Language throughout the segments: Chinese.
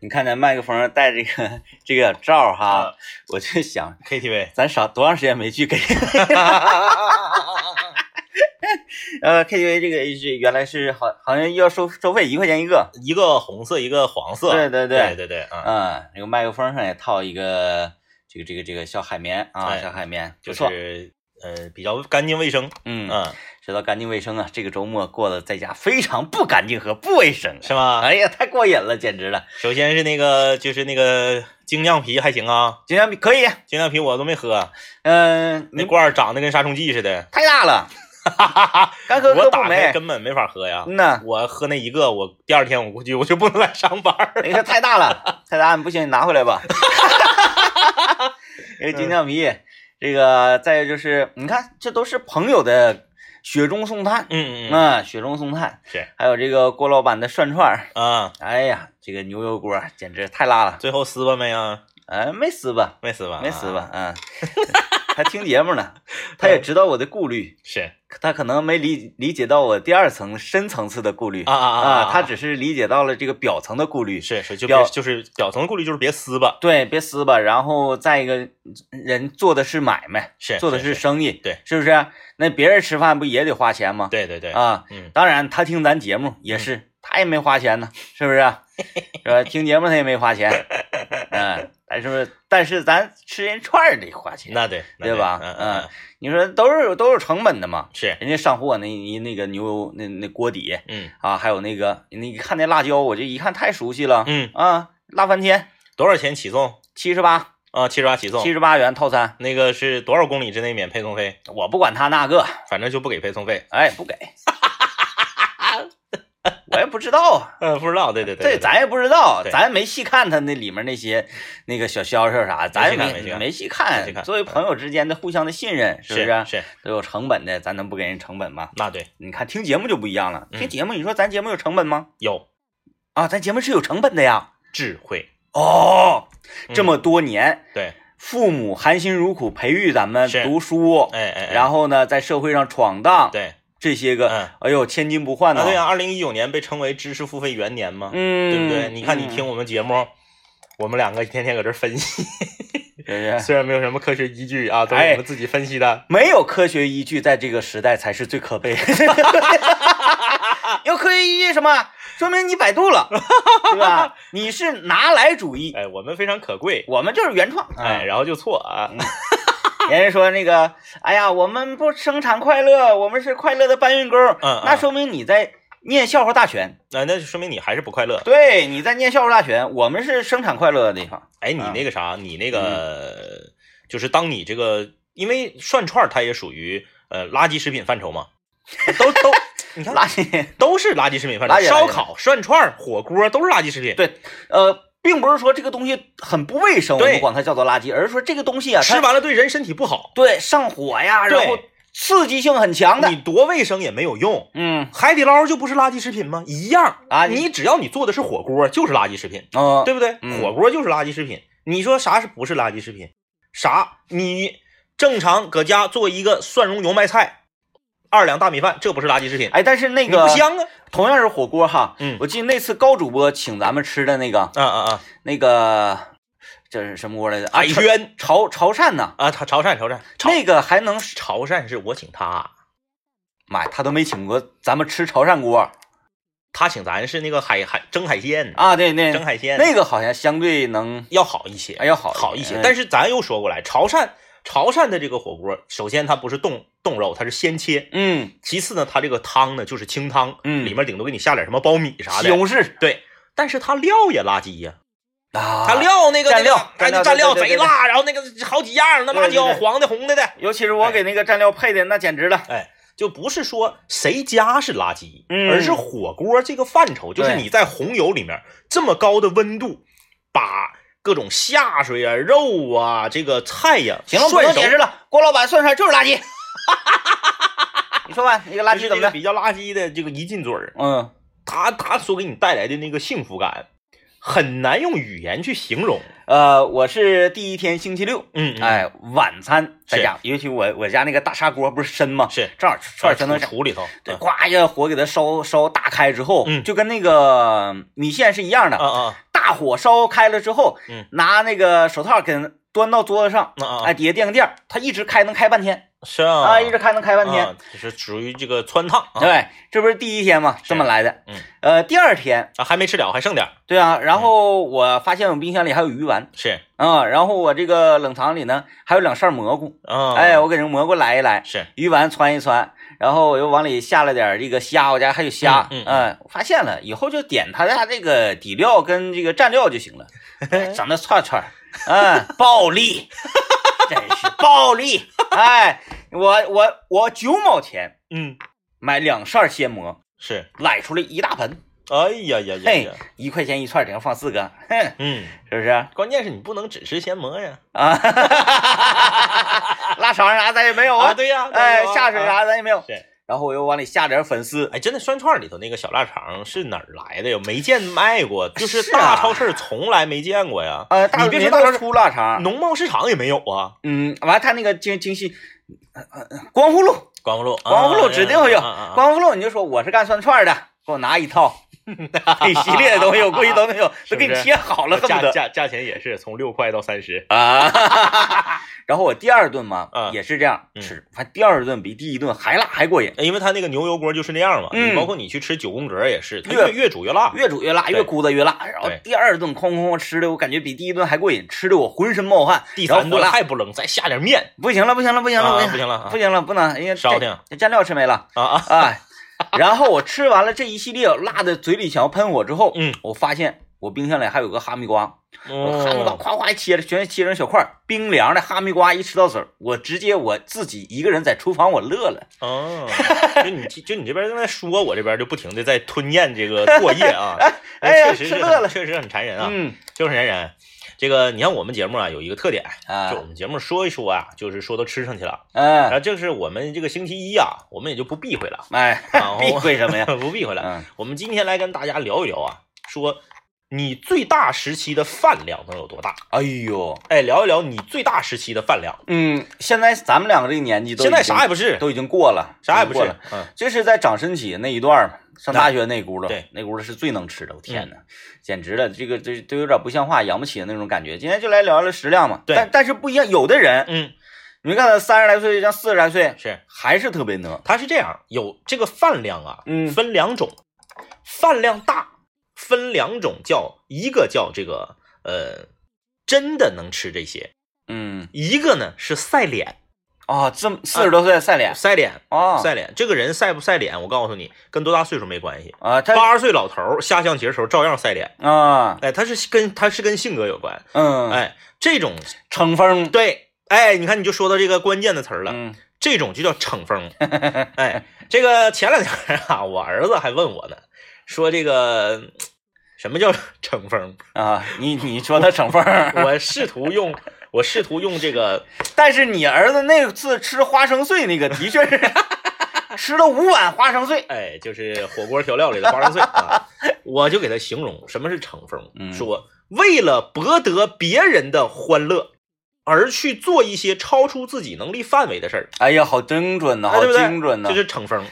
你看咱麦克风带这个这个罩儿哈，我就想 KTV，咱少多长时间没去 KTV？呃，KTV 这个是原来是好好像要收收费一块钱一个，一个红色，一个黄色。对对对对对，嗯，嗯，那个麦克风上也套一个这个这个这个小海绵啊，哎小海绵，就是呃比较干净卫生。嗯，嗯，说到干净卫生啊，这个周末过得在家非常不干净和不卫生，是吗？哎呀，太过瘾了，简直了！首先是那个就是那个精酿啤还行啊，精酿啤可以，精酿啤我都没喝，嗯、那罐儿长得跟杀虫剂似的，太大了，干喝我打开。根本没法喝呀。嗯呐，我喝那一个，我第二天我估计我就不能来上班儿。那个太大了，太大，不行，你拿回来吧。这 个精酿啤，这个再有就是，你看，这都是朋友的雪中送炭，嗯嗯雪中送炭。是还有这个郭老板的涮串儿，啊，哎呀，这个牛油锅简直太辣了，最后撕吧没啊？哎，没撕吧，没撕吧？没撕吧，啊？嗯，还听节目呢，他也知道我的顾虑，是他可能没理理解到我第二层深层次的顾虑啊啊啊啊！他只是理解到了这个表层的顾虑，是是就表就是表层顾虑就是别撕吧，对，别撕吧。然后再一个，人做的是买卖，是做的是是生意，对，是不是？那别人吃饭不也得花钱吗？对对对，啊，嗯当然他听咱节目也是，他也没花钱呢，是不是？是吧？听节目他也没花钱，嗯，但是但是咱吃人串儿得花钱，那对那对吧嗯你说都是都是成本的嘛。是人家上货那一那个牛油那那锅底嗯啊，还有那个你看那辣椒，我就一看太熟悉了，嗯，啊，辣翻天多少钱起送七十八，啊？七十八起送七，十八元套餐，那个是多少公里之内免配送费？我不管他那个，反正就不给配送费。哎，不给，我也不知道啊，嗯，不知道，对对对，这咱也不知道，咱没细看他那里面那些那个小销售啥，咱也没细看。没没细看作为朋友之间的互相的信任，是不是？是？都有成本的，咱能不给人成本吗？那对。你看听节目就不一样了，嗯。听节目你说咱节目有成本吗？有。啊，咱节目是有成本的呀。智慧，哦，这嗯么多年，对，父母含辛茹苦培育咱们读书，哎哎，哎。然后呢，在社会上闯荡，对，这些个，嗯。哎呦，千金不换呐。啊对呀，二零一九年被称为知识付费元年嘛，嗯，对不对？你看你嗯听我们节目，我们两个天天搁这分析？虽然没有什么科学依据啊，都是哎我们自己分析的。没有科学依据，在这个时代才是最可悲的。有科学依据什么？说明你百度了，对吧？你是拿来主义，哎，我们非常可贵，我们就是原创。哎，然后就错啊，人家说那个，哎呀，我们不生产快乐，我们是快乐的搬运工。嗯那说明你在念笑话大全。那那就说明你还是不快乐。对，你在念笑话大全，我们是生产快乐的地方。哎，你啊那个啥，你那个就是当你这个，因为涮串儿它也属于呃垃圾食品范畴嘛，都都，你看垃圾，都是垃圾食品范畴，烧烤、涮串儿、火锅都是垃圾食品。对，呃，并不是说这个东西很不卫生，我们管它叫做垃圾，而是说这个东西啊，吃完了对人身体不好，对上火呀，然后刺激性很强的你。多卫生也没有用。嗯，海底捞就不是垃圾食品吗？一样啊你只要你做的是火锅，就是垃圾食品，啊，对不对？嗯火锅就是垃圾食品。你说啥是不是垃圾食品？啥？你正常搁家做一个蒜蓉油麦菜，二两大米饭，这不是垃圾食品？哎，但是那个不香啊！同样是火锅哈，嗯我记得那次高主播请咱们吃的那个啊啊啊！那个这是什么锅来着？海鲜潮潮汕呐，啊，潮潮汕潮汕那个还能，潮汕是我请他，妈呀，他都没请过咱们吃潮汕锅他请咱是那个海海蒸海鲜，啊，对对，蒸海鲜那个好像相对能要好一些，哎要好好一些。嗯但是咱又说过来，潮汕潮汕的这个火锅，首先它不是冻冻肉，它是鲜切。嗯其次呢，它这个汤呢就是清汤，嗯里面顶多给你下点什么苞米啥的西，红柿对。但是它料也垃圾呀，啊，它料那个蘸料那个蘸料贼辣，然后那个好几样，那辣椒黄的红的的，尤其是我给那个蘸料配的，那简直了。哎，就不是说谁家是垃圾，嗯而是火锅这个范畴，就是你在红油里面这么高的温度，把各种下水啊、肉啊、这个菜呀，行了，不用解释了，郭老板涮涮就是垃圾。你说吧，那个垃圾怎么的？比较垃圾的这个一进嘴儿，嗯，他他所给你带来的那个幸福感，很难用语言去形容。呃，我是第一天星期六，嗯，嗯，哎，晚餐在是。家，尤其我我家那个大砂锅不是深吗？是。正好串儿全能上。杵里头，对，嗯。呱一下火给它烧烧大开之后，嗯。就跟那个米线是一样的，啊啊，大大火烧开了之后，嗯，拿那个手套给端到桌子上，啊啊。哎，底下垫个垫儿，它一直开能开半天是啊。啊，一直开能开半天。啊就是属于这个窜烫啊。对，这不是第一天嘛，这么来的。嗯，呃，第二天，啊，还没吃了，还剩点对啊，然后我发现我冰箱里还有鱼丸是。啊，然后我这个冷藏里呢还有两扇蘑菇，啊，哎，我给这蘑菇来一来，是。鱼丸穿一穿，然后我又往里下了点这个虾，我家还有虾，嗯发现了，以后就点他家这个底料跟这个蘸料就行了，哎整那串串，嗯，暴利，真是 暴利，哎，我我我九毛钱嗯买两扇鲜蘑，是，来出来一大盆，哎呀呀呀一块钱一串，顶上放四个，哼，嗯，是不是关键是你不能只吃鲜蘑呀，啊？腊肠啥咱也没有啊，对呀，哎，下水啊啥咱也没有，是。然后我又往里下点粉丝，哎，真的涮串里头那个小腊肠是哪儿来的呀？没见卖过，就是大超市从来没见过呀。呃，大你别说大肠出腊肠，农贸市场也没有啊。嗯，完他那个精精细，呃呃光复路，光复路，光复路指定会有啊啊啊啊光复路你就说我是干涮串的，给我拿一套，一系列的东西我估计都没有，都给你是不是切好了，价价价钱也是从六块到三十。啊。然后我第二顿嘛嗯也是这样嗯吃，反正第二顿比第一顿还辣还过瘾，因为它那个牛油锅就是那样嘛，嗯包括你去吃九宫格也是，它越越越煮越辣。越煮越辣，越咕哒越辣。然后第二顿哐哐哐吃的，我感觉比第一顿还过瘾，吃的我浑身冒汗。第三顿然后火辣还不冷，再下点面不行了，不行了，不行了，啊不行不行了啊不行了，不能，因为烧挺这这蘸料吃没了。啊啊！哎，然后我吃完了这一系列辣的，嘴里想要喷火之后，嗯，我发现我冰箱里还有个哈密瓜，我哈密瓜哦，夸夸切了，全切成小块儿，冰凉的哈密瓜一吃到嘴儿，我直接我自己一个人在厨房我乐了。哦，就你 就你这边正在说，我这边就不停的在吞咽这个唾液啊，哎呀确实是乐了确实很馋人啊，嗯就是很馋人。这个你看我们节目啊有一个特点，啊就我们节目说一说啊，就是说到吃上去了，然嗯，后这是我们这个星期一啊，我们也就不避讳了，哎 避讳什么呀？不避讳了。嗯，我们今天来跟大家聊一聊啊，说你最大时期的饭量能有多大？哎呦，哎，聊一聊你最大时期的饭量。嗯，现在咱们两个这个年纪都现在啥也不是，都已经过了，啥也不是嗯，这是在长身体那一段儿嘛，上大学那轱辘，对，嗯那轱辘是最能吃的，我天哪，简直了，这个这都有点不像话，养不起的那种感觉。今天就来聊聊食量嘛，对。但但是不一样，有的人，嗯，你没看他三十来岁，像四十来岁，是，还是特别能，他是这样，有这个饭量啊，嗯。分两种，饭量大分两种，叫一个叫这个呃真的能吃这些，嗯，一个呢是晒脸，哦，这么四十多岁晒脸，晒脸，哦，晒脸，这个人晒不晒脸，我告诉你，跟多大岁数没关系。啊，他八十岁老头下象棋的时候照样晒脸，啊，哎，他是跟他是跟性格有关，嗯，，哎，这种逞风，对，哎，你看你就说到这个关键的词儿了，嗯这种就叫逞风。哎，这个前两天啊，我儿子还问我呢，说这个什么叫逞风？啊，你你说他逞风，我试图用 我试图用这个，但是你儿子那次吃花生碎那个的确是 吃了五碗花生碎，哎，就是火锅调料里的花生碎啊，我就给他形容什么是逞风，嗯说为了博得别人的欢乐。而去做一些超出自己能力范围的事儿，哎呀，好精准呐，好精准呐，这是逞风。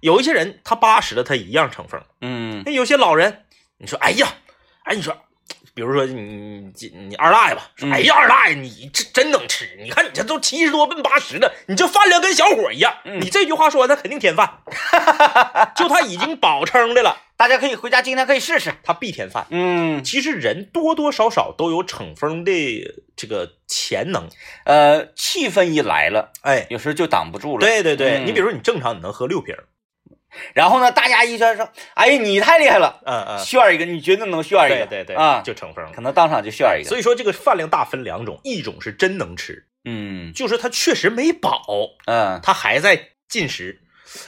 有一些人他八十了，他一样逞风。嗯那有些老人，你说，哎呀，哎，你说，比如说你你你二大爷吧，说，嗯哎呀，二大爷，你这真能吃，你看你这都七十多奔八十了，你这饭量跟小伙一样。嗯你这句话说完，他肯定添饭，就他已经饱撑的了，大家可以回家今天可以试试。他必添饭。嗯，其实人多多少少都有逞风的这个潜能，呃，气氛一来了，哎，有时候就挡不住了。，对对对，嗯你比如说你正常你能喝六瓶儿，然后呢，大家一圈说：“哎呀，你太厉害了，嗯嗯，炫一个，你绝对能炫一个。”对对对，啊，就成风。可能当场就炫一个。所以说这个饭量大分两种，一种是真能吃，嗯就是他确实没饱，嗯，他还在进食。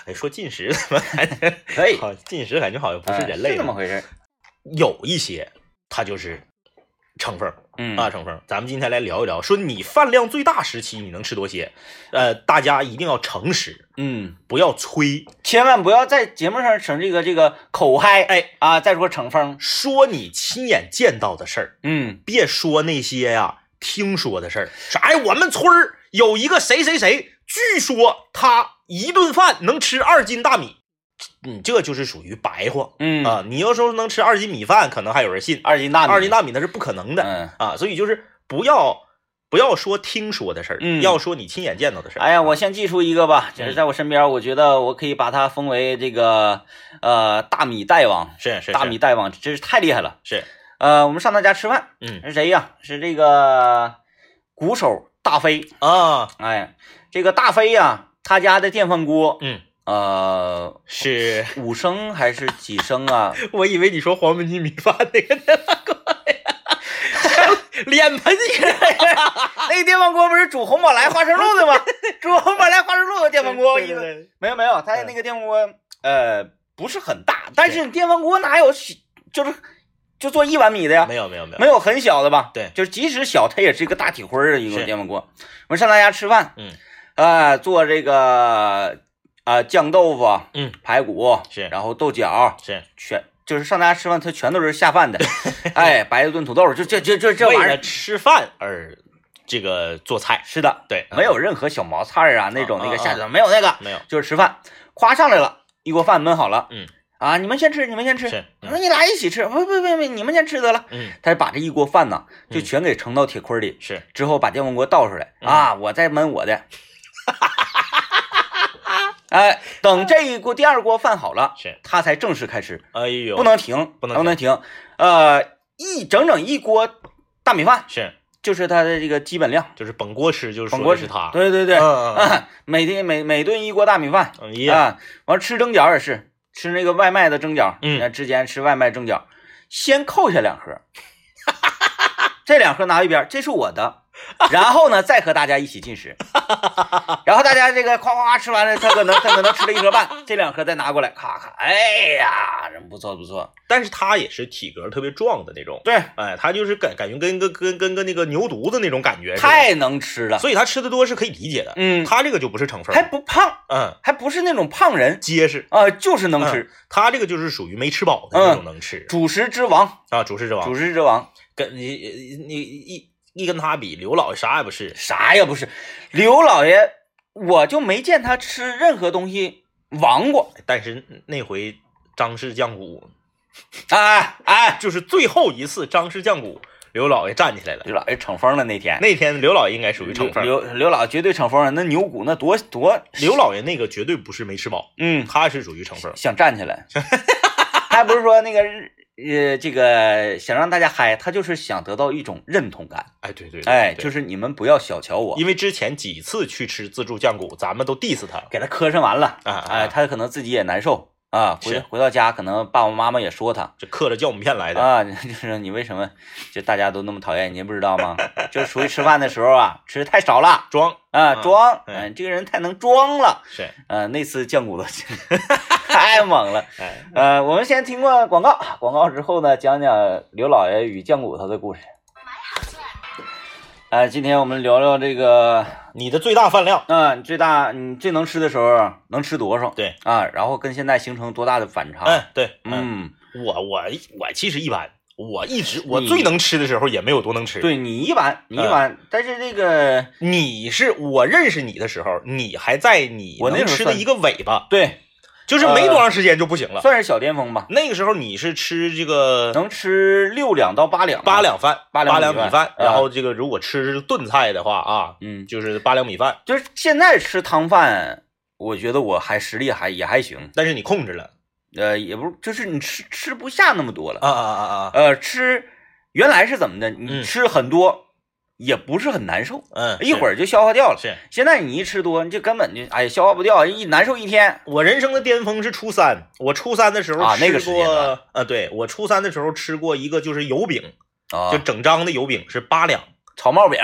哎，说进食怎么感觉可以，好？进食感觉好像不是哎人类的是这么回事。有一些他就是逞风嗯啊，逞风。咱们今天来聊一聊，说你饭量最大时期你能吃多些？呃，大家一定要诚实，嗯，不要吹，千万不要在节目上整这个这个口嗨，哎啊，再说逞风。说你亲眼见到的事儿，嗯别说那些呀听说的事儿。啥哎，我们村儿有一个谁谁谁，据说他一顿饭能吃二斤大米。你这就是属于白话嗯啊。你要说能吃二斤米饭，可能还有人信，二斤大米，二斤大米那是不可能的嗯。啊。所以就是不要不要说听说的事儿，嗯要说你亲眼见到的事儿。哎呀，我先记出一个吧，嗯就是在我身边，我觉得我可以把他封为这个呃大米大王，是是大米大王，真是太厉害了。是，呃，我们上他家吃饭，嗯是谁呀？是这个鼓手大飞。啊，哎，这个大飞呀，他家的电饭锅，嗯，呃，是。五升还是几升啊？我以为你说黄焖鸡米饭那个电饭锅呀，脸盆那个电饭锅不是煮红宝来花生露的吗？煮红宝来花生露的电饭锅，对对对。没有没有，他那个电饭锅呃不是很大，但是电饭锅哪有小就是就做一碗米的呀？没有没有没有，没有很小的吧？对。就是即使小，它也是一个大铁灰儿的一个电饭锅。我们上他家吃饭，嗯，啊，做这个啊酱豆腐，嗯，排骨是然后豆角，是全就是上他家吃饭，他全都是下饭的。哎，白炖土豆，就这这这这玩意儿，吃饭而这个做菜，是的，对，没有任何小毛菜儿啊那种那个下酒没有那个，没有，就是吃饭。夸上来了，一锅饭焖好了，嗯啊，你们先吃，你们先吃。是，我说你俩一起吃，不不不不，你们先吃得了。嗯他就把这一锅饭呢，就嗯全给盛到铁盔里，是之后把电饭锅倒出来嗯啊，我再焖我的。哎，等这一锅第二锅饭好了，是，他才正式开吃，哎呦，不能停，不能不能停。呃，一整整一锅大米饭，是，就是他的这个基本量。就是本锅吃，就是本锅说的是他，对对对，嗯嗯嗯啊，每天每每顿一锅大米饭啊，完了吃蒸饺也是吃那个外卖的蒸饺，嗯那之前吃外卖蒸饺，先扣下两盒，这两盒拿一边，这是我的，然后呢再和大家一起进食，然后大家这个夸夸夸吃完了，他可能他可能吃了一盒半，这两盒再拿过来，咔咔，哎呀，人不错不错，但是他也是体格特别壮的那种，对，哎，他就是感感觉跟跟跟跟跟那个牛犊子那种感觉，太能吃了，所以他吃的多是可以理解的，嗯，他这个就不是成分还，不胖，嗯，还不是那种胖人。结实，啊、就是能吃，他这个就是属于没吃饱的那种能吃。主食之王，啊，主食之王。主，食之王。跟你你一一跟他比，刘老爷啥也不是，啥也不是，刘老爷，我就没见他吃任何东西亡过。但是那回张氏酱骨 哎哎，就是最后一次张氏酱骨，刘老爷站起来了。刘老爷逞风了那天，那天刘老爷应该属于逞风，刘刘老爷绝对逞风了，那牛骨那多多，刘老爷那个绝对不是没吃饱，嗯，他是属于逞风。想站起来，还不是说那个呃这个想让大家嗨，他就是想得到一种认同感。哎，对对，对哎，就是你们不要小瞧我，因为之前几次去吃自助酱骨，咱们都 diss 他给他磕碜完了，啊啊哎，他可能自己也难受啊，回回到家可能爸爸妈妈也说他。这嗑着酵母片来的。啊，就是你为什么就大家都那么讨厌你，不知道吗？就出去吃饭的时候啊，吃的太少了。装。啊，嗯装，嗯嗯，这个人太能装了，是，呃，那次酱骨头 太猛了，哎，呃，我们先听过广告，广告之后呢，讲讲刘老爷与酱骨头的故事。呃，今天我们聊聊这个，你的最大饭量，啊、你最大你最能吃的时候能吃多少？对啊，然后跟现在形成多大的反差？嗯，对，嗯，嗯，我我我其实一般，我一直我最能吃的时候也没有多能吃。，对你一般，你一嗯般，但是这个你是我认识你的时候，你还在你我能吃的一个尾巴，对就是没多长时间就不行了。算是小巅峰吧，那个时候你是吃这个能吃六两到八两，八，两饭，八两两米饭然后这个如果吃炖菜的话啊，嗯，就是八两米饭，就是现在吃汤饭，我觉得我还实力还也还行，但是你控制了。呃，也不，就是你吃吃不下那么多了，啊啊啊啊，呃，吃原来是怎么的？你嗯。吃很多也不是很难受，嗯，一会儿就消化掉了。是现在你一吃多，你就根本就哎消化不掉，一难受一天。我人生的巅峰是初三，我初三的时候啊那个吃时间段过，呃，对我初三的时候吃过一个就是油饼，啊，就整张的油饼是八两，草帽饼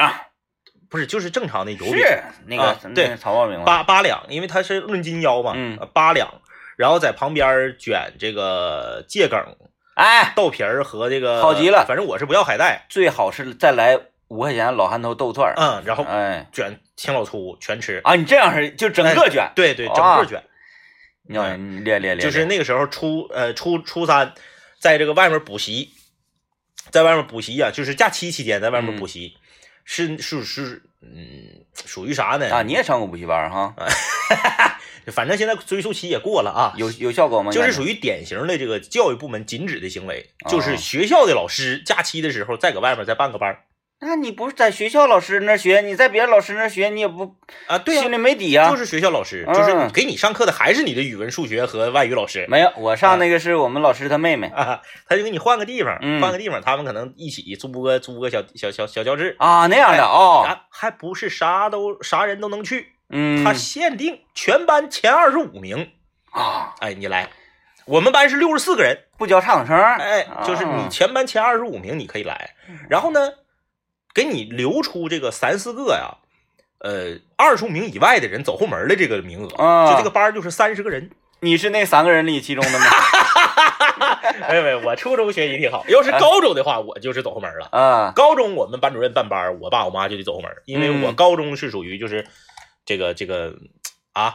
不是就是正常的油饼，是那个、啊对那个炒帽饼？八八两，因为它是论斤腰嘛，八两，然后在旁边卷这个芥梗、哎，豆皮儿和这个，好极了反正我是不要海带，最好是再来五块钱老憨头豆串儿。嗯，然后哎卷青老粗全吃，啊，你这样式就整个卷，对对，整啊个卷，你要你练练练，就是那个时候初呃初初三，在这个外面补习，在外面补习呀、就是假期期间在外面补习，是是是，嗯，属于啥呢？啊，你也上过补习班哈？反正现在追溯期也过了啊，有有效果吗？就是属于典型的这个教育部门禁止的行为，哦就是学校的老师假期的时候再搁外面再办个班儿那你不是在学校老师那儿学，你在别的老师那儿学，你也不啊，对啊、心里没底呀、就是学校老师，嗯就是给你上课的还是你的语文、数学和外语老师没有，我上那个是我们老师他妹妹啊，他就给你换个地方，嗯换个地方，他们可能一起租个租个小小小小教室，啊那样的哦，啊，还不是啥都啥人都能去，嗯。他限定全班前二十五名，啊。哎，你来，我们班是六十四个人，不教差等生，哎，就是你啊全班前二十五名你可以来，然后呢，给你留出这个三四个呀，呃，二十五名以外的人走后门的这个名额，啊就这个班儿就是三十个人。你是那三个人里其中的吗？没有没有，我初中学习挺好，要是高中的话，我就是走后门了。啊高中我们班主任办班儿，我爸我妈就得走后门，因为我嗯高中是属于就是这个这个啊，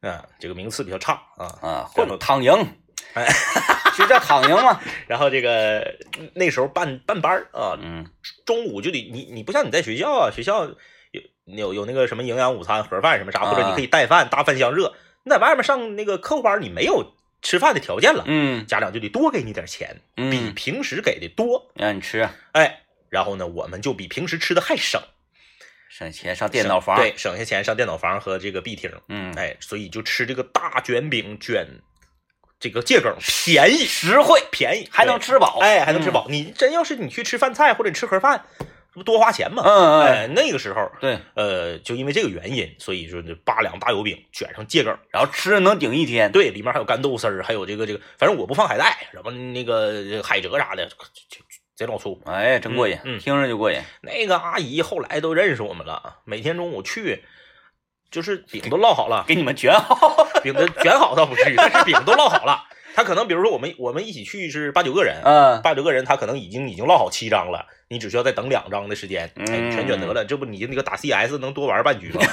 嗯，这个名次比较差啊。啊，然后混躺赢，哎，就叫躺赢嘛。然后这个那时候办办班儿啊，嗯中午就得你你不像你在学校啊，学校有有有那个什么营养午餐盒饭什么啥，啊或者你可以带饭，大饭香热。你在外面上那个课后班，你没有吃饭的条件了，嗯家长就得多给你点钱，比嗯，平时给的多。让你吃，哎，然后呢，我们就比平时吃的还省，省钱上电脑房。对，，省下钱上电脑房和这个 B 厅。嗯，哎，所以就吃这个大卷饼卷这个桔梗，便宜实惠，便宜，还能吃饱。哎，还能吃饱。你真要是你去吃饭菜或者你吃盒饭，这不多花钱吗？嗯。嗯嗯，哎，那个时候，对，呃，就因为这个原因，所以说这八两大油饼卷上桔梗，然后吃能顶一天。对，里面还有干豆丝儿，还有这个这个，反正我不放海带，什么那个海蜇啥的，贼老粗。哎，真过瘾，嗯嗯听着就过瘾。那个阿姨后来都认识我们了，每天中午去，就是饼都烙好了，给你们卷好。饼都卷好倒不至于，但是饼都烙好了。他可能比如说我们我们一起去是八九个人，嗯，八九个人他可能已经已经烙好七张了，你只需要再等两张的时间，哎，嗯全卷得了。这不你那个打 CS 能多玩半局吗？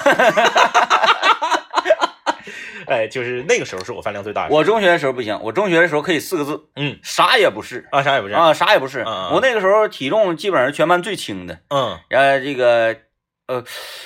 哎，就是那个时候是我饭量最大的。我中学的时候不行，我中学的时候可以四个字，嗯啥也不是啊，啥也不是。啊，啥也不是。我那个时候体重基本上是全班最轻的。嗯然后，这个呃，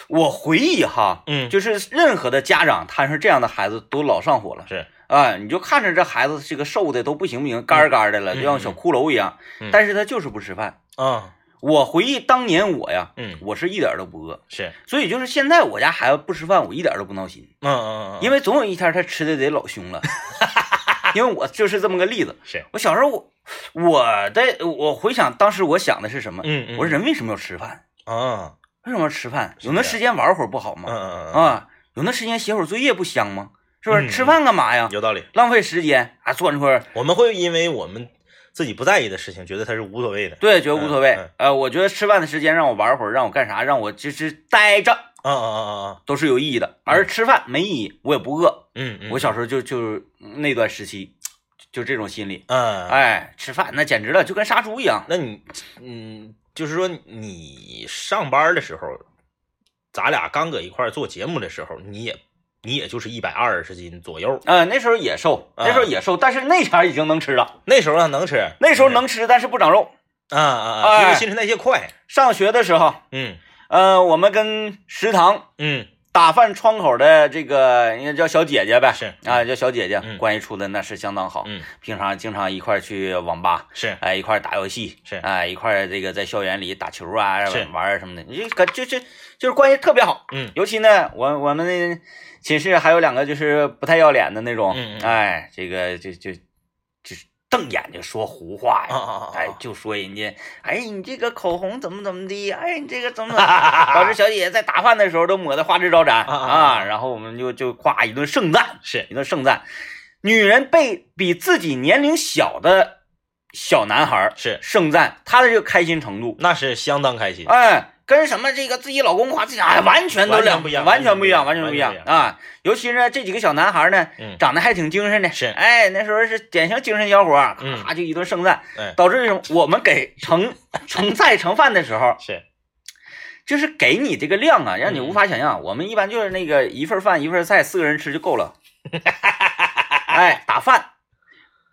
我回忆哈，嗯，就是任何的家长摊上这样的孩子都老上火了。是啊，你就看着这孩子这个瘦的都不行不行，干儿干儿的了，嗯就像小骷髅一样。嗯但是他就是不吃饭。啊我回忆当年我呀，嗯我是一点都不饿，是所以就是现在我家孩子不吃饭，我一点都不闹心，嗯嗯嗯，因为总有一天他吃的得老凶了。因为我就是这么个例子。是我小时候我我的我回想当时我想的是什么？嗯嗯，我说人为什么要吃饭？啊为什么要吃饭？有那时间玩会儿不好嗯吗？嗯嗯啊，有那时间写会儿作业不香吗？是不是？嗯吃饭干嘛呀？有道理。浪费时间啊，坐那块儿，我们会因为我们自己不在意的事情，觉得它是无所谓的。对，觉得无所谓嗯嗯。呃，我觉得吃饭的时间让我玩会儿，让我干啥，让我就是待着，啊啊啊啊！都是有意义的。而吃饭没意义，我也不饿。嗯嗯，我小时候就就是那段时期，就这种心理。嗯，哎，吃饭那简直了，就跟杀猪一样。那你嗯，就是说你上班的时候，咱俩刚搁一块做节目的时候，你也你也就是一百二十斤左右，呃，那时候也瘦，那时候也瘦，但是那前儿已经能吃了。那时候啊能吃，那时候能吃，但是不长肉。啊啊啊，因为哎新陈代谢快。上学的时候，嗯呃，我们跟食堂嗯打饭窗口的这个应该叫小姐姐呗，是啊，叫小姐姐，嗯。关系处的那是相当好。嗯。平常经常一块去网吧，是。哎，一块打游戏，是。哎，一块这个在校园里打球啊，是。玩儿什么的，你就就就就是关系特别好。嗯。尤其呢，我我们那寝室还有两个就是不太要脸的那种，嗯嗯哎，这个就就就是瞪眼睛说胡话呀，啊啊啊哎，就说人家，哎，你这个口红怎么怎么的，哎，你这个怎么怎么，导致小姐姐在打饭的时候都抹得花枝招展啊然后我们就就夸一顿盛赞，是。一顿盛赞。女人被比自己年龄小的小男孩是，盛赞，他的这个开心程度，那是相当开心。哎，跟什么这个自己老公夸自己，哎，完全都两完全不一样完全不一样，完全不一样啊！尤其是这几个小男孩呢，嗯长得还挺精神的，是哎，那时候是典型精神小伙咔就一顿盛赞，哎导致？我们给盛盛菜盛饭的时候，是就是给你这个量啊，让你嗯无法想象。我们一般就是那个一份饭一份菜，四个人吃就够了。哎，打饭、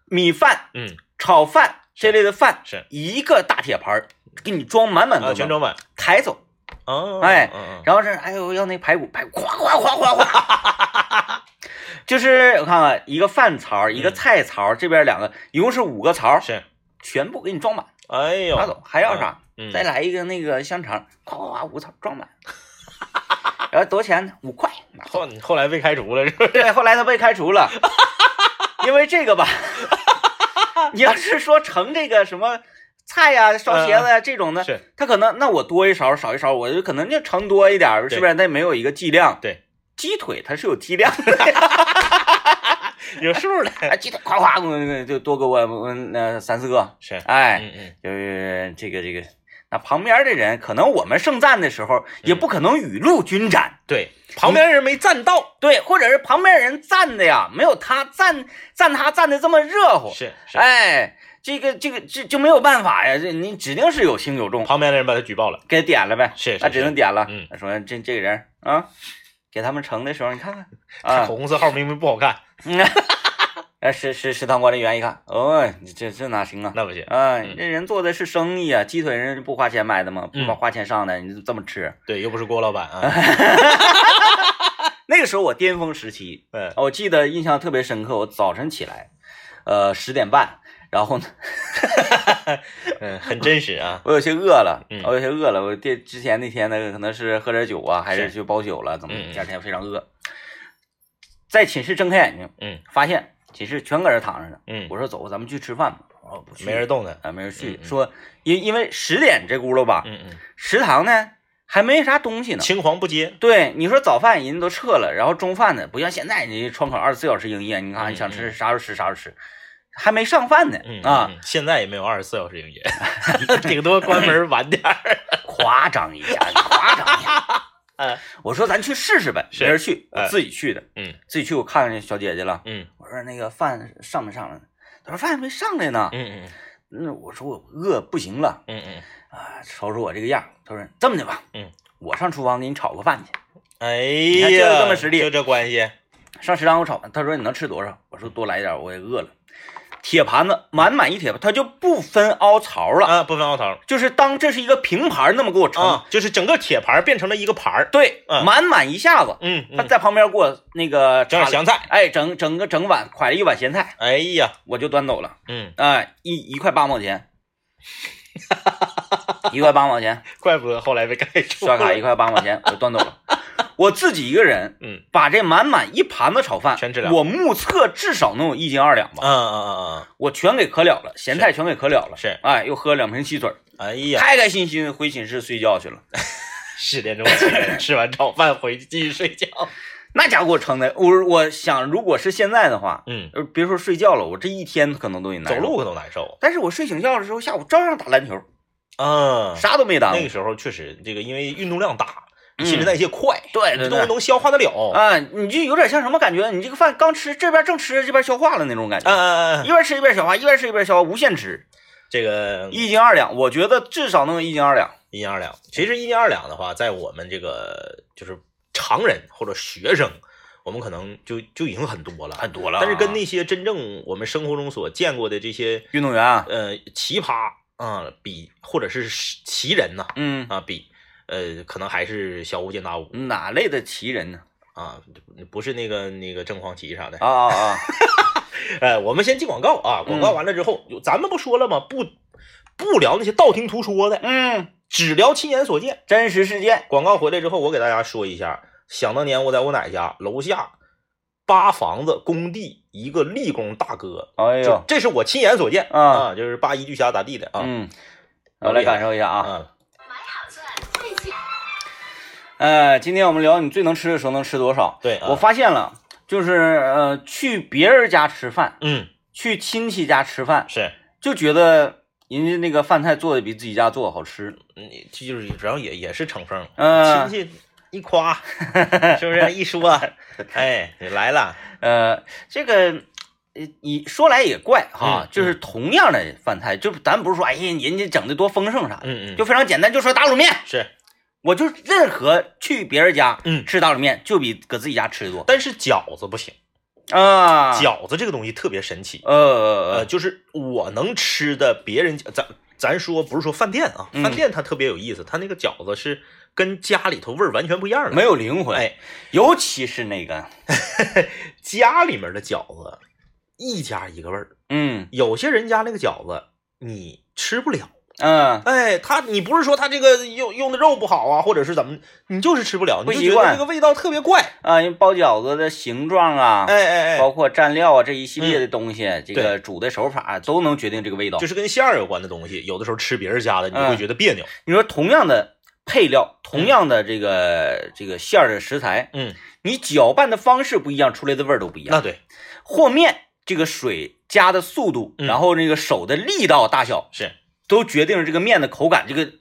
米饭、嗯炒饭这类的饭，是一个大铁盘儿给你装满满啊，当当，全装满。抬走。哦，哎然后是哎呦要那排骨，排骨哗哗哗哗哗，就是我看看，一个饭槽，一个嗯菜槽，这边两个，一共是五个槽，是，全部给你装满，哎呦，拿走，还要啥？嗯，再来一个那个香肠，夸夸夸五槽装满，然后多少钱呢？五块。后后来被开除了是不是？对，后来他被开除了，因为这个吧，你要是说盛这个什么菜呀、烧茄子呀这种的，是，他可能那我多一勺少一勺，我就可能就盛多一点儿，是不是？那没有一个剂量。对，鸡腿它是有剂量的，有数的，哎，鸡腿夸夸我就多给我我那三四个，是，哎，嗯嗯，就是这个这个。那旁边的人，可能我们盛赞的时候，也嗯。不可能雨露均沾，对，旁边人没赞到，对，或者是旁边人赞的呀，没有他赞赞他赞的这么热乎，是是，哎，这个这个这就没有办法呀，这你指定是有轻有重，旁边的人把他举报了，给点了呗，那是是只能点了。嗯。他说这这个人啊，给他们盛的时候，你看看。啊，口红色号明明不好看，嗯，呃，食食食堂管理员一看，哦，你这这哪行啊？那不行，啊，你这人做的是生意啊，鸡腿人不花钱买的吗？不嗯花花钱上的，你就这么吃？对，又不是郭老板啊，那个时候我巅峰时期，嗯。我记得印象特别深刻。我早晨起来，呃，十点半，然后呢，嗯，很真实啊，我有些饿了，嗯我有些饿了。我第之前那天呢，可能是喝点酒啊，还是是去包酒了，怎么第二天非常饿。在寝室睁开眼睛，嗯发现寝室全搁这躺着呢。嗯，我说走，咱们去吃饭吧。哦，不去，没人动的，啊，没人去。说因因为十点这轱辘吧，嗯嗯，食堂呢还没啥东西呢。青黄不接，对，你说早饭人都撤了，然后中饭呢，不像现在你窗口二十四小时营业，你看嗯你想吃嗯啥时候吃啥时候吃，还没上饭呢嗯啊，，嗯现在也没有二十四小时营业，顶多关门晚点儿，夸张一下，夸张一下。嗯。我说咱去试试呗，没人去，我哎自己去的，嗯。自己去我看见小姐姐了，嗯。我说那个饭上没上来呢？她说饭还没上来呢。嗯嗯嗯，我说我饿不行了。嗯嗯，啊，瞅瞅我这个样儿，她说这么的吧，嗯，我上厨房给你炒个饭去。哎呀就，这么实力。就这关系，上食堂我炒饭，她说你能吃多少？我说多来点，我也饿了。铁盘子满满一铁盘，它就不分凹槽了，啊，不分凹槽就是当这是一个平盘那么给我盛，啊，就是整个铁盘变成了一个盘儿，对，嗯满满一下子。嗯嗯，他在旁边给我那个整点香菜，哎，整整个整碗蒯了一碗咸菜，哎呀，我就端走了。嗯，哎，一一块八毛钱，一块八毛钱，怪不得后来被开除刷卡一块八毛钱，我就端走了。我自己一个人嗯。把这满满一盘子炒饭全吃了我目测至少能有一斤二两吧，嗯嗯嗯嗯，我全给可了了，咸菜全给可了了。是。哎，又喝了两瓶汽水，哎呀，开开心心回寝室睡觉去了。十点钟起来吃完炒饭回去继续睡觉，那家伙给我撑的，我我想如果是现在的话，嗯，呃，别说睡觉了，我这一天可能都得难受。走路可都难受，但是我睡醒觉的时候，下午照样打篮球，嗯，啥都没耽误。那个时候确实这个因为运动量大，嗯新陈代谢快，对对对，你都能消化得了，啊，你就有点像什么感觉？你这个饭刚吃，这边正吃，这边消化了那种感觉，嗯嗯嗯，一边吃一边消化，一边吃一边消化，无限吃，这个一斤二两，我觉得至少能有一斤二两。一斤二两。其实一斤二两的话，在我们这个就是常人或者学生，我们可能就就已经很多了，很多了啊但是跟那些真正我们生活中所见过的这些运动员啊，呃奇葩啊、比，或者是奇人呐嗯，啊比，呃可能还是小巫见大巫哪类的奇人呢？啊，不是那个那个正黄旗啥的。啊啊啊！呃，我们先进广告啊，广告完了之后，有咱们不说了吗？不不聊那些道听途说的，嗯，只聊亲眼所见。真实事件，广告回来之后，我给大家说一下，想当年我在我奶家楼下扒房子工地，一个立功大哥，就哎呦，这是我亲眼所见啊啊，就是扒一巨侠咋地的啊，嗯，我来感受一下啊。啊，呃，今天我们聊你最能吃的时候能吃多少？对啊我发现了，就是呃，去别人家吃饭，嗯，去亲戚家吃饭，是，就觉得人家那个饭菜做的比自己家做的好吃。嗯，这就是主要也也是成风，嗯亲戚一夸，是不是一说，哎，你来了，呃，这个。呃，你说来也怪哈，嗯就是同样的饭菜，就咱不是说，哎呀，人家整的多丰盛啥的，嗯嗯，就非常简单，就说打卤面，是，我就任何去别人家，嗯吃打卤面就比搁自己家吃的多但是饺子不行，啊。饺子这个东西特别神奇，呃呃，呃就是我能吃的别人家咱咱说不是说饭店啊，嗯饭店它特别有意思，它那个饺子是跟家里头味儿完全不一样的。没有灵魂，哎，尤其是那个，家里面的饺子一家一个味儿，嗯有些人家那个饺子你吃不了。嗯，哎，他你不是说他这个用用的肉不好啊，或者是怎么，你就是吃不了，你就觉得不习惯这个味道特别怪。啊，因为包饺子的形状啊，哎哎哎，包括蘸料啊这一系列的东西，这个煮的手法都能决定这个味道就。是跟馅儿有关的东西，有的时候吃别人家的，你嗯会觉得别扭。你说同样的配料，同样的这个这个馅儿的食材，嗯，你搅拌的方式不一样，出来的味儿都不一样。那对，和面这个水加的速度，嗯然后那个手的力道大小，是都决定了这个面的口感，这个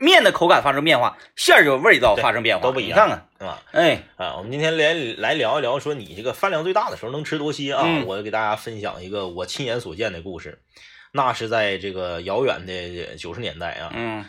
面的口感发生变化，馅儿就味道发生变化，都不一样你看看，啊哎，啊！我们今天来来聊一聊，说你这个饭量最大的时候能吃多些啊？嗯我给大家分享一个我亲眼所见的故事。那是在这个遥远的九十年代啊，嗯，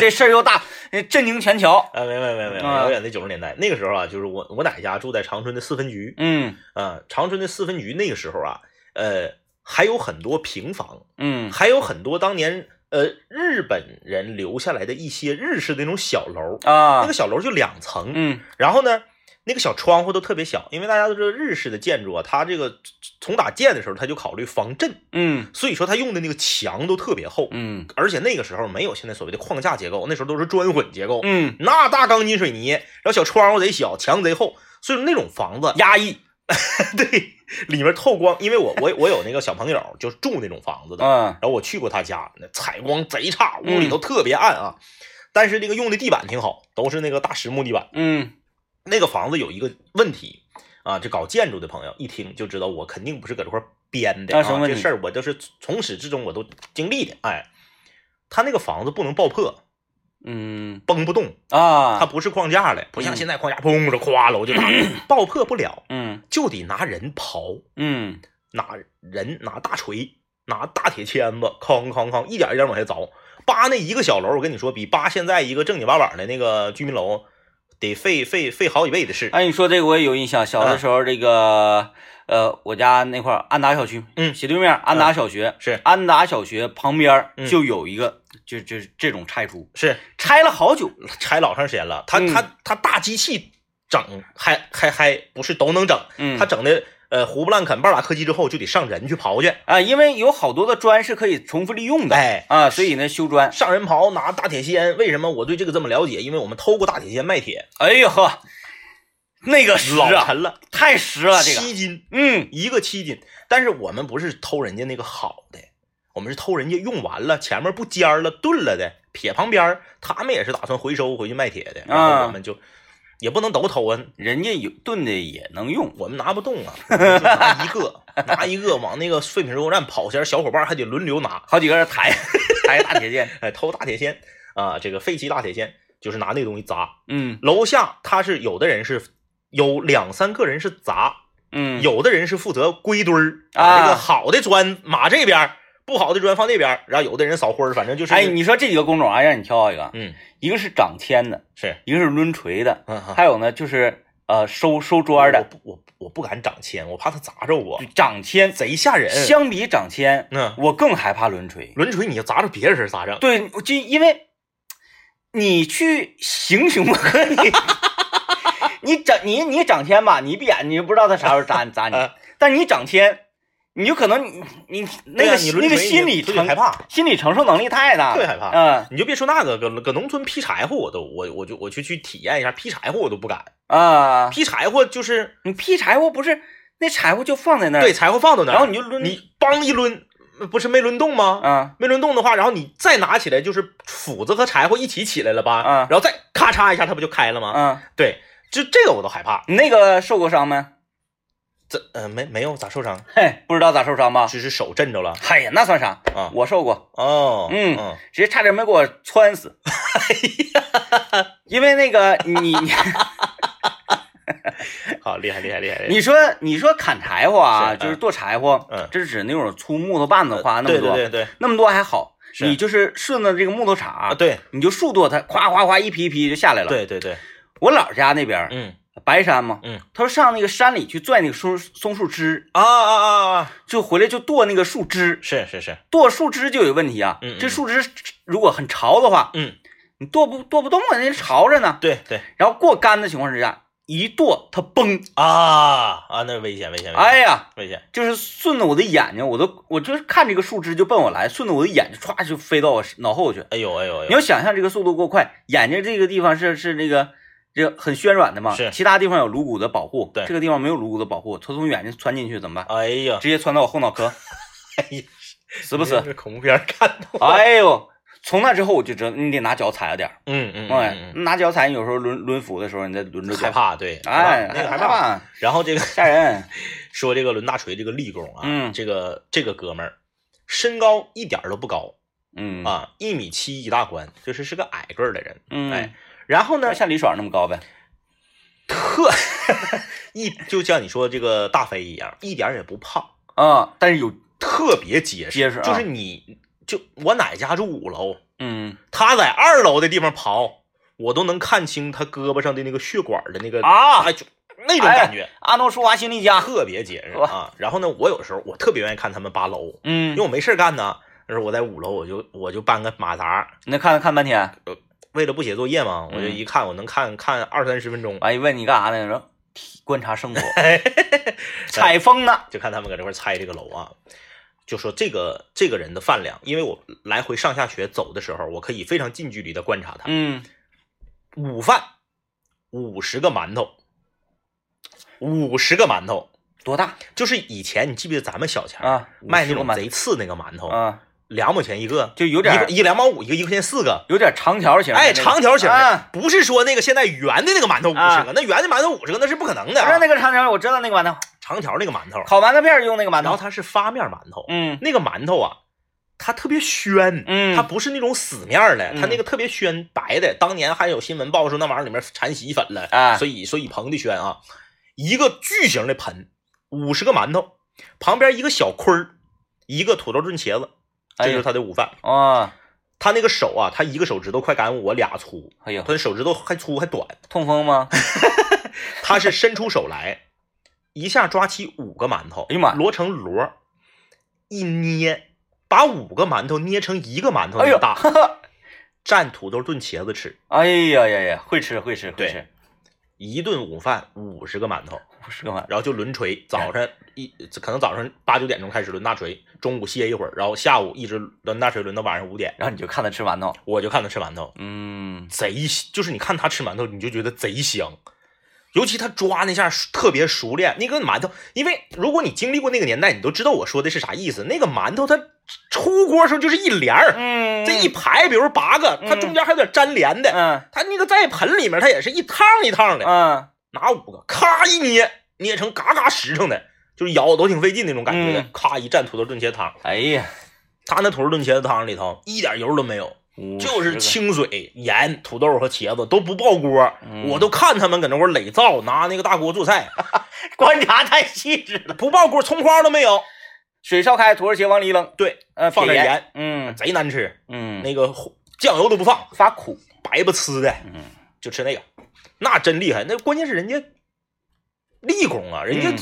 这事儿又大，震惊全球。啊，没没没没，有遥远的九十年代，那个时候啊，就是我我奶家住在长春的四分局，嗯。啊，长春的四分局那个时候啊，呃，还有很多平房，嗯。还有很多当年呃日本人留下来的一些日式的那种小楼，啊，那个小楼就两层，嗯。然后呢，那个小窗户都特别小，因为大家都知道日式的建筑啊，它这个从打建的时候它就考虑防震，嗯。所以说它用的那个墙都特别厚，嗯。而且那个时候没有现在所谓的框架结构，那时候都是砖混结构，嗯，那大钢筋水泥，然后小窗户贼小，墙贼厚，所以说那种房子，压抑，对，里面透光，因为我我我有那个小朋友就住那种房子的，嗯。然后我去过他家，那采光贼差，屋里头特别暗啊，但是那个用的地板挺好，都是那个大实木地板。嗯那个房子有一个问题啊，这搞建筑的朋友一听就知道，我肯定不是搁这块编的啊这事儿我就是从始至终我都经历的。哎，他那个房子不能爆破，嗯崩不动，啊，它不是框架的，不像嗯现在框架砰着咵楼就打，爆破不了，嗯就得拿人刨，嗯拿人拿大锤，拿大铁签子，哐哐哐，一点一点往下凿。扒那一个小楼，我跟你说，比扒现在一个正经八板的那个居民楼得费费费好几倍的事。哎，你说这个我也有印象，小的时候这个呃，我家那块安达小区，嗯斜对面安达小学，是。安达小学旁边就有一个，就就是这种拆除，是，拆了好久，拆老长时间了。他嗯。他他大机器整还还还不是都能整，嗯，他整的呃胡不烂啃半拉柯基之后就得上人去刨去，啊，因为有好多的砖是可以重复利用的，哎。啊，所以呢修砖，上人刨拿大铁锨，为什么我对这个这么了解？因为我们偷过大铁锨卖铁，哎呦呵，那个实啊，老沉了，太实了，这个，七斤嗯一个七斤。但是我们不是偷人家那个好的，我们是偷人家用完了前面不尖了钝了的撇旁边，他们也是打算回收回去卖铁的，然啊后我们就也不能都偷啊，人家有炖的也能用，我们拿不动啊，拿一个，拿一个往那个废品收购站跑前，小伙伴还得轮流拿，好几个人抬 抬大铁锨，哎，偷大铁锨啊，这个废弃大铁锨就是拿那个东西砸。嗯。楼下他是有的人是有两三个人是砸，嗯，有的人是负责归堆儿，啊。把这个好的砖码这边儿，不好的砖放那边，然后有的人扫灰儿，反正就是，哎，你说这几个工种啊，让你挑一个，嗯，一个是掌铅的，是，一个是抡锤的，嗯，还有呢就是呃收收砖的我的，不我我不敢掌铅，我怕他砸着我，掌铅。贼吓人。相比掌铅，嗯，我更害怕抡锤。抡锤你要砸着别人咋整？对，就因为你去行凶和 你，你掌你你掌铅吧，你闭眼你就不知道他啥时候砸你 砸你啊，但你掌铅，你有可能你你那个你那个心理承你就得害怕。心理承受能力太大了，特别害怕嗯你就别说那个，搁搁农村劈柴火，我都我我就我去去体验一下劈柴火，我都不敢。啊，劈柴火就是你劈柴火不是那柴火就放在那儿，对，柴火放到那儿，然后你就抡你梆一抡，不是没抡动吗？啊没抡动的话，然后你再拿起来，就是斧子和柴火一起起来了吧？啊然后再咔嚓一下，它不就开了吗？啊，对，就这个我都害怕。你那个受过伤没？这呃没没有咋受伤，嘿，不知道咋受伤吧？只是手震着了哎呀，那算啥？啊。我受过，哦，嗯嗯，直接差点没给我穿死。因为那个你你 好厉害厉害厉害！厉害你说你说砍柴火啊，是就是剁柴火，嗯这是指那种粗木头棒子花那么多，对对对对那么多还好，你就是顺着这个木头茬啊，，对你就竖剁它，咵咵咵一批一批就下来了。，对对对，我姥家那边嗯白山嘛，嗯，他说上那个山里去拽那个松松树枝，啊啊啊啊！就回来就剁那个树枝，是是是，剁树枝就有问题啊。嗯嗯这树枝如果很潮的话，嗯，你剁不剁不动啊，那潮着呢。对对然后过干的情况之下，一剁它崩，啊啊，那危险危险危险哎呀，危险！就是顺着我的眼睛，我都我就是看这个树枝就奔我来，顺着我的眼睛歘就飞到我脑后去。哎呦哎呦哎呦你！要想象这个速度够快，眼睛这个地方是是那个这个很暄软的嘛，是其他地方有颅骨的保护，对这个地方没有颅骨的保护，它从眼睛穿进去怎么办？哎呀，直接穿到我后脑壳，哎呀，死不死？这恐怖片看到？哎呦，从那之后我就知道你得拿脚踩着点儿，嗯嗯哎嗯，拿脚踩，有时候轮轮辅的时候你再轮着嗯，脚害，怕对，哎，那个害害怕。，然后这个吓人，说这个抡大锤这个立功啊，嗯这个这个哥们儿身高一点儿都不高嗯啊，一米七一大关，就是是个矮个儿的人。嗯，哎，然后呢，像李爽那么高呗，特一就像你说这个大飞一样，一点儿也不胖，啊，但是有，特别结实，结实啊就是你就我奶家住五楼，嗯他在二楼的地方跑，我都能看清他胳膊上的那个血管的那个啊，哎，就那种感觉。阿诺舒华辛利加，特别结实啊，然后呢，我有时候我特别愿意看他们扒楼，嗯因嗯为，我没事干呢。那时候我在五楼，我就我就搬个马扎，那看看半天，为了不写作业嘛，我就嗯一看，我能看看二三十分钟，完一问你干啥呢？说观察生活，采风呢，就看他们搁这块儿拆这个楼啊。就说这个这个人的饭量，因为我来回上下学走的时候，我可以非常近距离的观察他。嗯，午饭五十个馒头，五十个馒头，多大？就是以前你记不记得咱们小前儿啊？卖那种贼次那个馒头，啊，两毛钱一个，就有点一一两毛五一个，一块钱四个。有点长条形哎，长条形的，啊不是说那个现在圆的那个馒头五十啊个，那圆的馒头五十个那是不可能的不是啊。那个长条，我知道那个馒头，长条那个馒头，烤馒头片儿用那个馒头，然后它是发面馒头，嗯那个馒头啊，它特别暄，嗯，它不是那种死面的，嗯它那个特别暄白的。当年还有新闻报说那玩意儿里面掺洗衣粉了，哎所以所以蓬的暄啊，一个巨型的盆，五十个馒头，旁边一个小盔儿，一个土豆炖茄子，这就是他的午饭。啊，他那个手啊，他一个手指头快赶我俩粗，哎呦他，的手指头还粗还短，痛风吗？他是伸出手来，一下抓起五个馒头，哎呀妈摞成摞，一捏，把五个馒头捏成一个馒头那么大，蘸土豆炖茄子吃。哎呀呀呀，会吃会吃会对吃，一顿午饭五十个馒头，五十个馒头，然后就轮锤，早上一可能早上八九点钟开始轮大锤，中午歇一会儿，然后下午一直轮大锤轮到晚上五点，然后你就看他吃馒头，我就看他吃馒头，嗯，贼就是你看他吃馒头，你就觉得贼香。尤其他抓那下特别熟练，那个馒头，因为如果你经历过那个年代，你都知道我说的是啥意思。那个馒头它出锅时候就是一帘儿，嗯，这一排，比如八个，它中间还有点粘连的，嗯。它那个在盆里面，它也是一趟一趟的，嗯。拿五个，咔一捏，捏成嘎嘎实诚的，就是咬都挺费劲那种感觉的嗯，咔一蘸土豆炖茄子汤，哎呀，他那土豆炖茄子汤里头一点油都没有，50就是清水、盐、土豆和茄子都不爆锅，嗯我都看他们搁那块垒灶，拿那个大锅做菜，观察太细致了，不爆锅，葱花都没有，水烧开，土豆茄往里一扔，对，呃，放点盐，嗯贼难吃，嗯，那个酱油都不放，发苦，白不呲的，嗯就吃那个，那真厉害。那关键是人家立功啊，人家嗯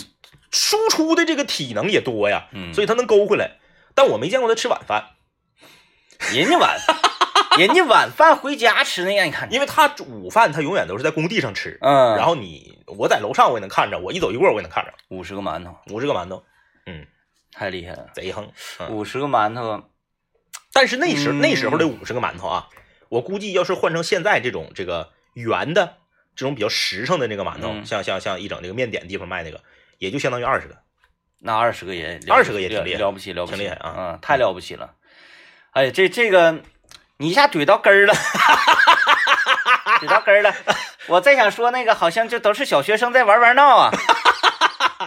输出的这个体能也多呀，嗯，所以他能勾回来。但我没见过他吃晚饭，人家晚，人家晚饭回家吃那个，你看，因为他午饭他永远都是在工地上吃。嗯，然后你我在楼上我也能看着，我一走一过我也能看着，五十个馒头，五十个馒头嗯太厉害了，贼横。嗯五十个馒头，但是那时嗯那时候的五十个馒头啊，我估计要是换成现在这种这个圆的这种比较实诚的那个馒头，嗯像像像一整那个面点地方卖那个，也就相当于二十个。那二十个也二十个也挺厉害了不起，了不起，挺厉害啊嗯，太了不起了。哎，这这个你一下怼到根儿了，怼到根儿了。我再想说那个，好像就都是小学生在玩玩闹啊。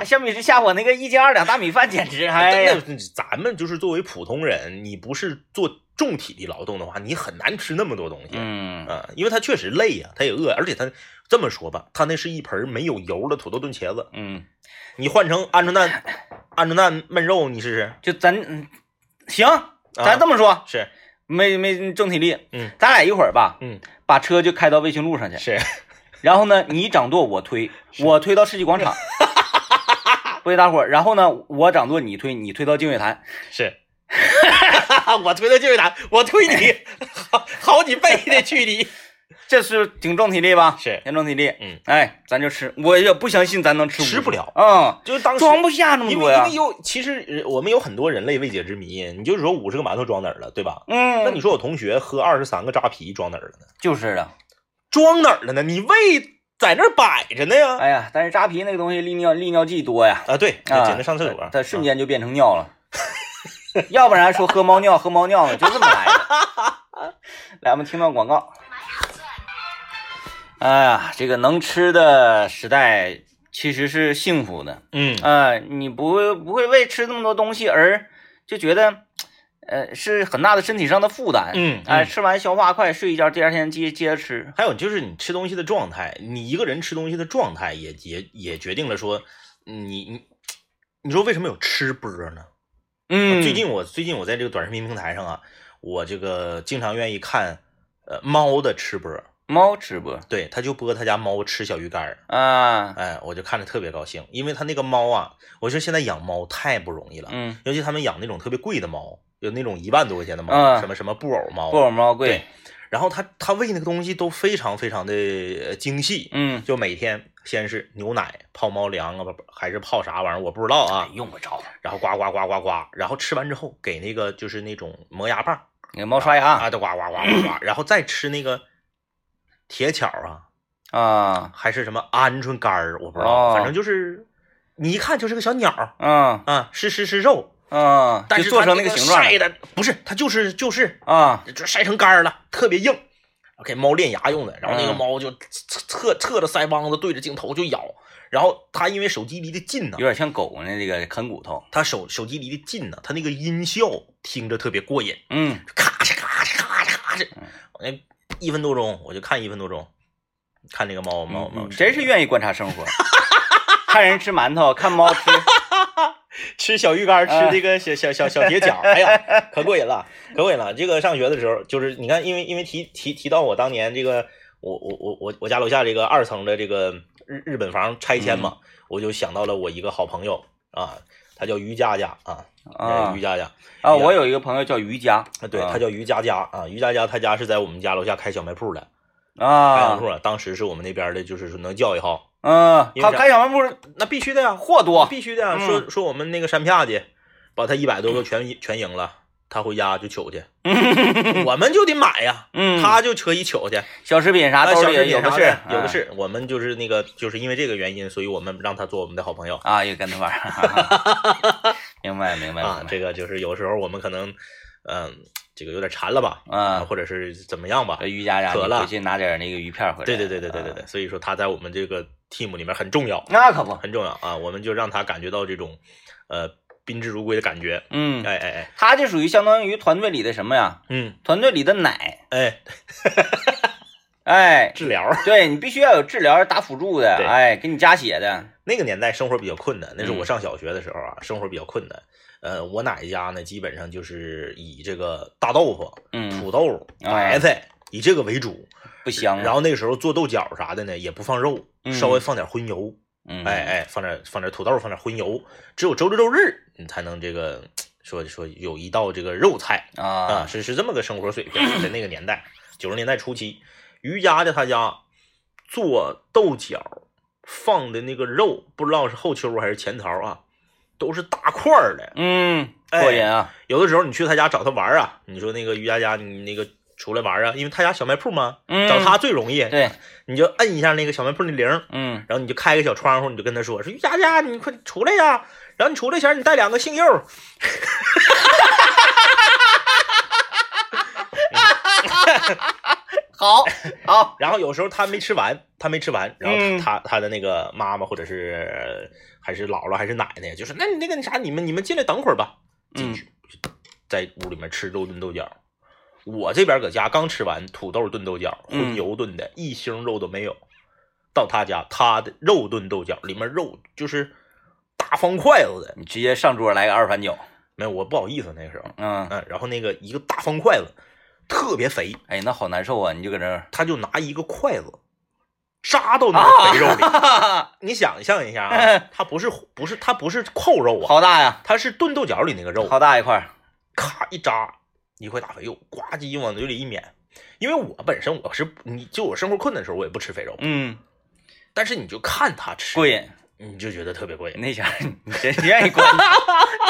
相比之下，我那个一斤二两大米饭简直，哎呀，那咱们就是作为普通人，你不是做重体力劳动的话，你很难吃那么多东西。嗯，啊，因为他确实累呀、他也饿，而且他这么说吧，他那是一盆没有油的土豆炖茄子，嗯，你换成鹌鹑蛋、鹌鹑蛋焖肉，你试试。就咱嗯行，咱这么说，是没没重体力，嗯，咱俩一会儿吧，嗯，把车就开到卫星路上去，是，然后呢，你掌舵我推，我推到世纪广场，不给大伙儿。然后呢，我掌舵你推，你推到净月潭，是，我推到净月潭，我推你好好几倍的距离。这是挺重体力吧？是挺重体力。嗯，哎，咱就吃，我也不相信咱能吃吃不了嗯，就是当时装不下那么多呀因为。有其实呃我们有很多人类未解之谜，你就说五十个馒头装哪儿了，对吧？嗯，那你说我同学喝二十三个扎啤装哪儿了呢？就是的。装哪儿了呢？你胃在那儿摆着呢呀。哎呀，但是扎啤那个东西利尿利尿剂多呀，啊，对，啊，简单上厕所，它瞬间就变成尿了。要不然说喝猫尿喝猫尿呢，就这么来的。来，我们听段广告。哎呀，这个能吃的时代其实是幸福的。嗯啊、你不会不会为吃那么多东西而就觉得，呃，是很大的身体上的负担。嗯哎，嗯吃完消化快，睡一觉，第二天接接着吃。还有就是你吃东西的状态，你一个人吃东西的状态也也也决定了说，你你你说为什么有吃播呢？嗯，最近我最近我在这个短视频平台上啊，我这个经常愿意看呃猫的吃播，猫吃播。对，他就播他家猫吃小鱼干儿，啊，哎，我就看着特别高兴，因为他那个猫啊，我说现在养猫太不容易了，嗯，尤其他们养那种特别贵的猫，有那种一万多块钱的猫，嗯什么什么布偶猫，布偶猫贵对，然后他他喂那个东西都非常非常的呃精细，嗯，就每天先是牛奶泡猫粮啊，不还是泡啥玩意儿，我不知道啊。用不着，然后呱呱呱呱呱，然后吃完之后给那个就是那种磨牙棒给猫刷牙啊，都呱呱呱呱呱，然后再吃那个铁巧啊，啊，还是什么鹌鹑干儿，我不知道，哦。反正就是你一看就是个小鸟儿嗯啊，是是是肉，啊，但就是做成那那个形状晒的不是，它就是就是啊，就晒成干儿了，特别硬，给猫练牙用的。然后那个嗯。猫就侧侧侧着腮帮子对着镜头就咬，然后它因为手机离得近呢有，点像狗呢，这个啃骨头。它手手机离得近呢，它那个音效听着特别过瘾，嗯，咔嚓咔嚓咔嚓咔嚓嗯，我那一分多钟我就看一分多钟，看这个猫猫猫嗯，真是愿意观察生活，看人吃馒头，看猫吃。吃小鱼干，吃啊这个小小小小铁角，哎呀，可过瘾了，可过瘾了。这个上学的时候，就是你看，因为因为提提提到我当年这个，我我我我我家楼下这个二层的这个日日本房拆迁嘛，我就想到了我一个好朋友啊，他叫于佳佳啊，啊于佳佳，啊！我有一个朋友叫瑜伽，啊，对啊他叫于佳佳啊，于佳佳他家是在我们家楼下开小卖铺的啊，开小卖啊铺，的，当时是我们那边的，就是说能叫一号，嗯，他开小卖铺那必须的呀，货多，必须的呀。嗯说说我们那个山下去，把他一百多个全赢全赢了，他回家就取去，我们就得买呀，嗯，他就可以取去。小食品啥啊，兜小食里有的是品啥的，有的啊是。我们就是那个，就是因为这个原因，所以我们让他做我们的好朋友啊，也跟他玩儿，明白明白啊。这个就是有时候我们可能，嗯，这个有点馋了吧，嗯，或者是怎么样吧。瑜伽家，你渴了回去拿点那个鱼片回来。对对对对对对啊，对，所以说他在我们这个 team 里面很重要，那可不，很重要啊。我们就让他感觉到这种，呃，宾至如归的感觉。嗯，哎哎哎，他就属于相当于团队里的什么呀？嗯，团队里的奶，哎，哎，治疗。对你必须要有治疗打辅助的，对哎，给你加血的，那个年代生活比较困难，那是我嗯上小学的时候啊，生活比较困难。呃，我奶奶家呢，基本上就是以这个大豆腐、嗯，土豆、啊白菜以这个为主。不香啊，然后那个时候做豆角啥的呢，也不放肉，嗯稍微放点荤油。嗯，哎哎，放点放点土豆，放点荤油。只有周六周日，你才能这个说说有一道这个肉菜啊，啊，是是这么个生活水平，在那个年代，九十年代初期，于家的他家做豆角放的那个肉，不知道是后秋还是前槽啊，都是大块儿的。嗯，哎过瘾啊，有的时候你去他家找他玩儿啊，你说那个于家家，你那个出来玩啊，因为他家小卖铺嘛，嗯，找他最容易，对，你就摁一下那个小卖铺的铃，嗯，然后你就开个小窗户，你就跟他说说于佳佳，你快出来呀！然后你出来前，你带两个杏柚儿，好，好，然后有时候他没吃完，他没吃完，然后他、嗯他他的那个妈妈或者是还是姥姥还是奶奶，就说那你那个那啥，你们你们进来等会儿吧，进去、在屋里面吃肉炖豆角。我这边搁家刚吃完土豆炖豆角，嗯荤油炖的，一星肉都没有。到他家，他的肉炖豆角里面肉就是大方筷子的，你直接上桌来个二盘酒，没有我不好意思那个时候，嗯，嗯，然后那个一个大方筷子特别肥，哎，那好难受啊，你就搁这，他就拿一个筷子扎到那个肥肉里。啊，你想象一下啊，它不是不是它不是扣肉啊，好大呀，它是炖豆角里那个肉，好大一块。咔一扎一块大肥肉，呱唧往嘴里一抿。因为我本身我是你就我生活困难的时候我也不吃肥肉，嗯，但是你就看他吃，过瘾。你就觉得特别过瘾。那家伙你真愿意观察，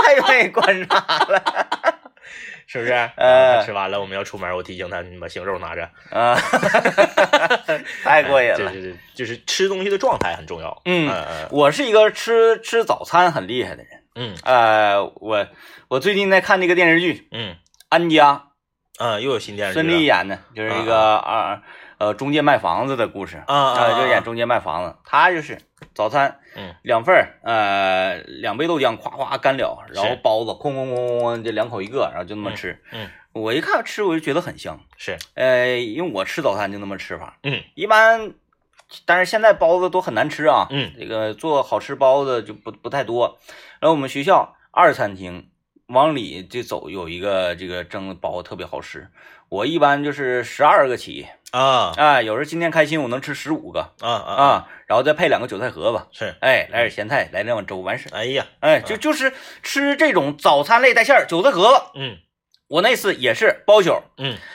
太愿意观察了 是不是？呃吃完了我们要出门，我提醒他，你把腥肉拿着。啊！太过瘾了。这是就是吃东西的状态很重要。嗯嗯我是一个吃吃早餐很厉害的人。嗯呃，我我最近在看那个电视剧《嗯安家。嗯嗯，又有新电》，视剧孙俪演的，就是一个啊呃中介卖房子的故事。啊啊啊就演中介卖房子。他就是早餐嗯。两份儿，呃，两杯豆浆，夸夸干了，然后包子哐哐哐哐就两口一个，然后就那么吃。嗯。我一看吃我就觉得很香，是。呃，因为我吃早餐就那么吃法，嗯。一般，但是现在包子都很难吃啊，嗯。这个做好吃包子就不不太多。然后我们学校二餐厅往里就走有一个这个蒸的包子特别好吃，我一般就是十二个起，啊。哎，有时候今天开心我能吃十五个啊啊！啊，然后再配两个韭菜盒子，是，哎，来点咸菜，来两碗粥，完事。哎呀，哎，就就是吃这种早餐类带馅儿韭菜盒子，嗯。我那次也是包宿，嗯。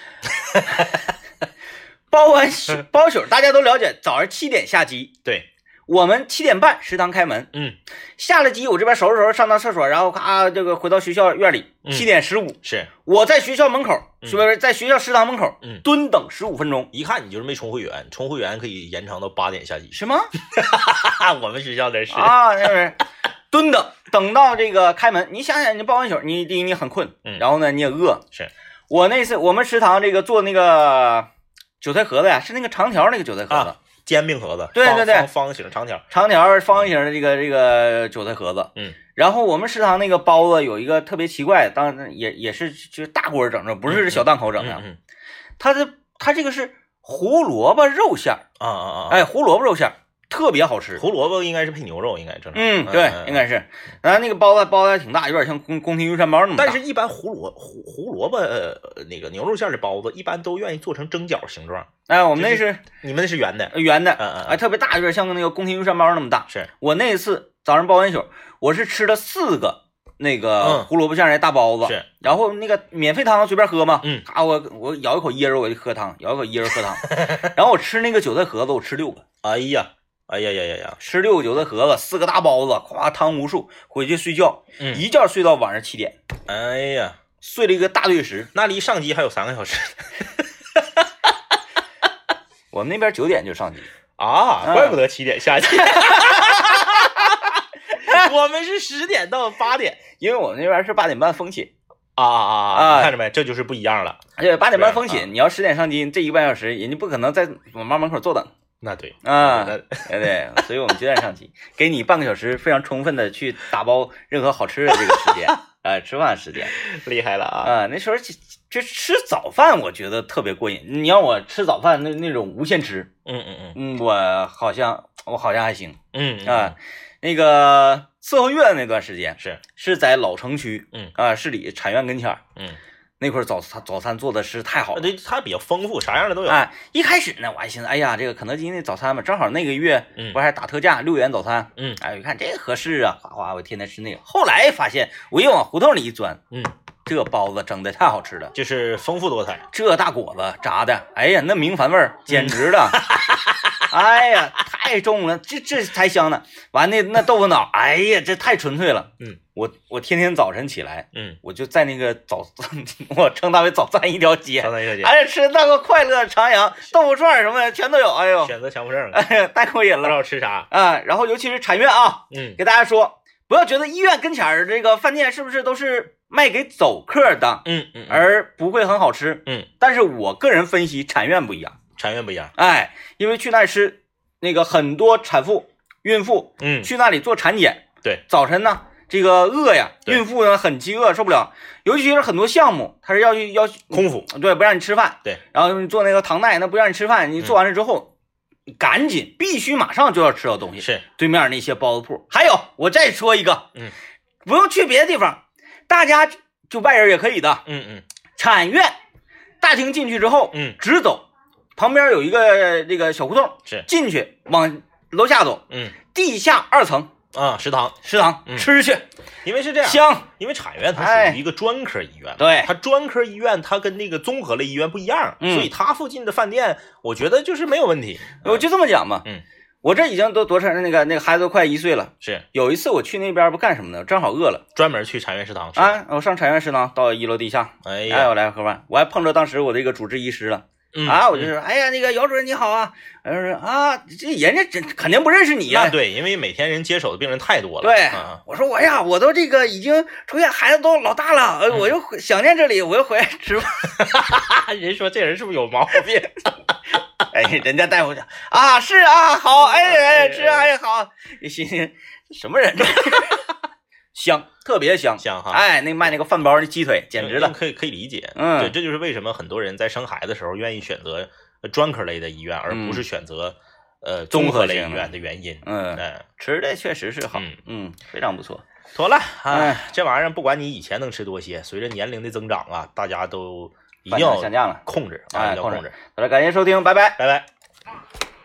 包完包宿，大家都了解，早上七点下机，对，我们七点半食堂开门，嗯。下了机我这边收拾收拾上趟厕所，然后咔这个回到学校院里，嗯。七点十五，是，我在学校门口，嗯。是不是在学校食堂门口嗯。蹲等十五分钟？一看你就是没充会员，充会员可以延长到八点下机。是吗？我们学校的是，啊？那是？蹲等，等到这个开门，你想想，你抱完球，你第一你很困，嗯。然后呢你也饿，是。我那次我们食堂这个做那个韭菜盒子呀，是那个长条那个韭菜盒子，啊煎饼盒子，对对对。方方形长条，长条方形的这个这个韭菜盒子，嗯，然后我们食堂那个包子有一个特别奇怪，当然也也是就是大锅整的，不是小档口整的，嗯。它的它这个是胡萝卜肉馅儿，啊啊啊！哎，胡萝卜肉馅儿特别好吃。胡萝卜应该是配牛肉，应该正常。嗯，对，应该是。然后那个包子包子还挺大，有点像宫宫廷玉山包那么大。但是，一般胡萝胡胡萝卜呃那个牛肉馅的包子，一般都愿意做成蒸饺形状。哎，我们那是你们那是圆的，圆的，嗯嗯嗯哎，特别大，有点像那个宫廷玉山包那么大。是我那一次早上包完宿，我是吃了四个那个嗯胡萝卜馅儿的大包子，是，然后那个免费汤随便喝嘛，嗯啊，我我咬一口椰肉我就喝汤，咬一口椰肉喝汤，然后我吃那个韭菜盒子，我吃六个，哎呀，哎呀呀呀呀，吃六个韭菜盒子，四个大包子，咵汤无数，回去睡觉，嗯一觉睡到晚上七点，哎呀，睡了一个大对时。那离上机还有三个小时 我们那边九点就上机，啊，嗯怪不得七点下机。我们是十点到八点因为我们那边是八点半封寝，啊啊啊看着没，这就是不一样了。而且八点半封寝，你要十点上机，这一个半小时人家不可能在网吧门口坐等那对啊，那对 对，所以我们九点上机，给你半个小时非常充分的去打包任何好吃的这个时间，哎，吃饭时间。厉害了啊！啊，那时候就就吃早饭，我觉得特别过瘾。你让我吃早饭那那种无限吃，嗯嗯嗯。嗯，我好像我好像还行。嗯啊。那个伺候月那段时间是。是在老城区，嗯。啊，市里产院跟前儿。嗯，那块儿早餐早餐做的是太好了。对，它比较丰富，啥样的都有。哎，一开始呢，我还寻思，哎呀，这个肯德基那早餐嘛，正好那个月嗯不还打特价，六元早餐。嗯哎，我一看这合适啊，哗哗，我天天吃那个。后来发现，我一往胡同里一钻，嗯，这包子蒸的太好吃了，就是丰富多彩。这大果子炸的，哎呀，那明矾味儿简直了，哎呀，太重了，这这才香呢。完那那豆腐脑，哎呀，这太纯粹了。嗯，我我天天早晨起来，嗯，我就在那个早，我称它为早餐一条街。早餐一条街哎呀，吃那个快乐徜徉，豆腐串什么的全都有，哎呦，选择强迫症了，哎呀，太过瘾不知了道吃啥。啊！然后尤其是产院啊，嗯给大家说，不要觉得医院跟前儿这个饭店是不是都是卖给走客的，嗯嗯，而不会很好吃。嗯，但是我个人分析，产院不一样，产院不一样。哎，因为去那吃，那个很多产妇、孕妇嗯，去那里做产检，对，早晨呢。这个饿呀，孕妇呢很饥饿，受不了。尤其是很多项目，他是要去要空腹。对，不让你吃饭。对，然后你做那个糖耐，那不让你吃饭，你做完了之后，你赶紧必须马上就要吃到东西。是，对面那些包子铺，还有我再说一个，嗯，不用去别的地方，大家就外人也可以的。嗯嗯。产院大厅进去之后，嗯。直走，旁边有一个这个小胡同，是。进去往楼下走，嗯。地下二层啊，食堂，食堂嗯吃去因为是这样，香。因为产院它哎属于一个专科医院，对它专科医院它跟那个综合类医院不一样，嗯所以它附近的饭店，我觉得就是没有问题。我就这么讲嘛，嗯，我这已经都多长那个那个孩子都快一岁了。是有一次我去那边不干什么呢？正好饿了专门去产院食堂吃。啊，我上产院食堂到一楼地下，哎，哎呀，我来喝饭，我还碰着当时我这个主治医师了嗯啊，我就说，哎呀，那个姚主任你好啊，然后说啊，这人家真肯定不认识你呀那，对，因为每天人接手的病人太多了。对嗯，我说我呀，我都这个已经出院，孩子都老大了，呃我又想念这里，我又回来吃饭。嗯 人说这人是不是有毛病？哎，人家大夫讲啊，是啊，好，哎哎，是啊，哎好，你心想什么人？香，特别香，香哈哎，那卖那个饭包的鸡腿简直了。可以可以理解。嗯对，这就是为什么很多人在生孩子的时候愿意选择呃专科类的医院，而不是选择呃综合类医院的原因。嗯，嗯，吃的确实是好，嗯嗯，非常不错。妥了，哎哎，这玩意儿不管你以前能吃多些，随着年龄的增长啊，大家都一定要下降了。控制啊，哎控制一定要控制。好了，感谢收听，拜拜。拜拜。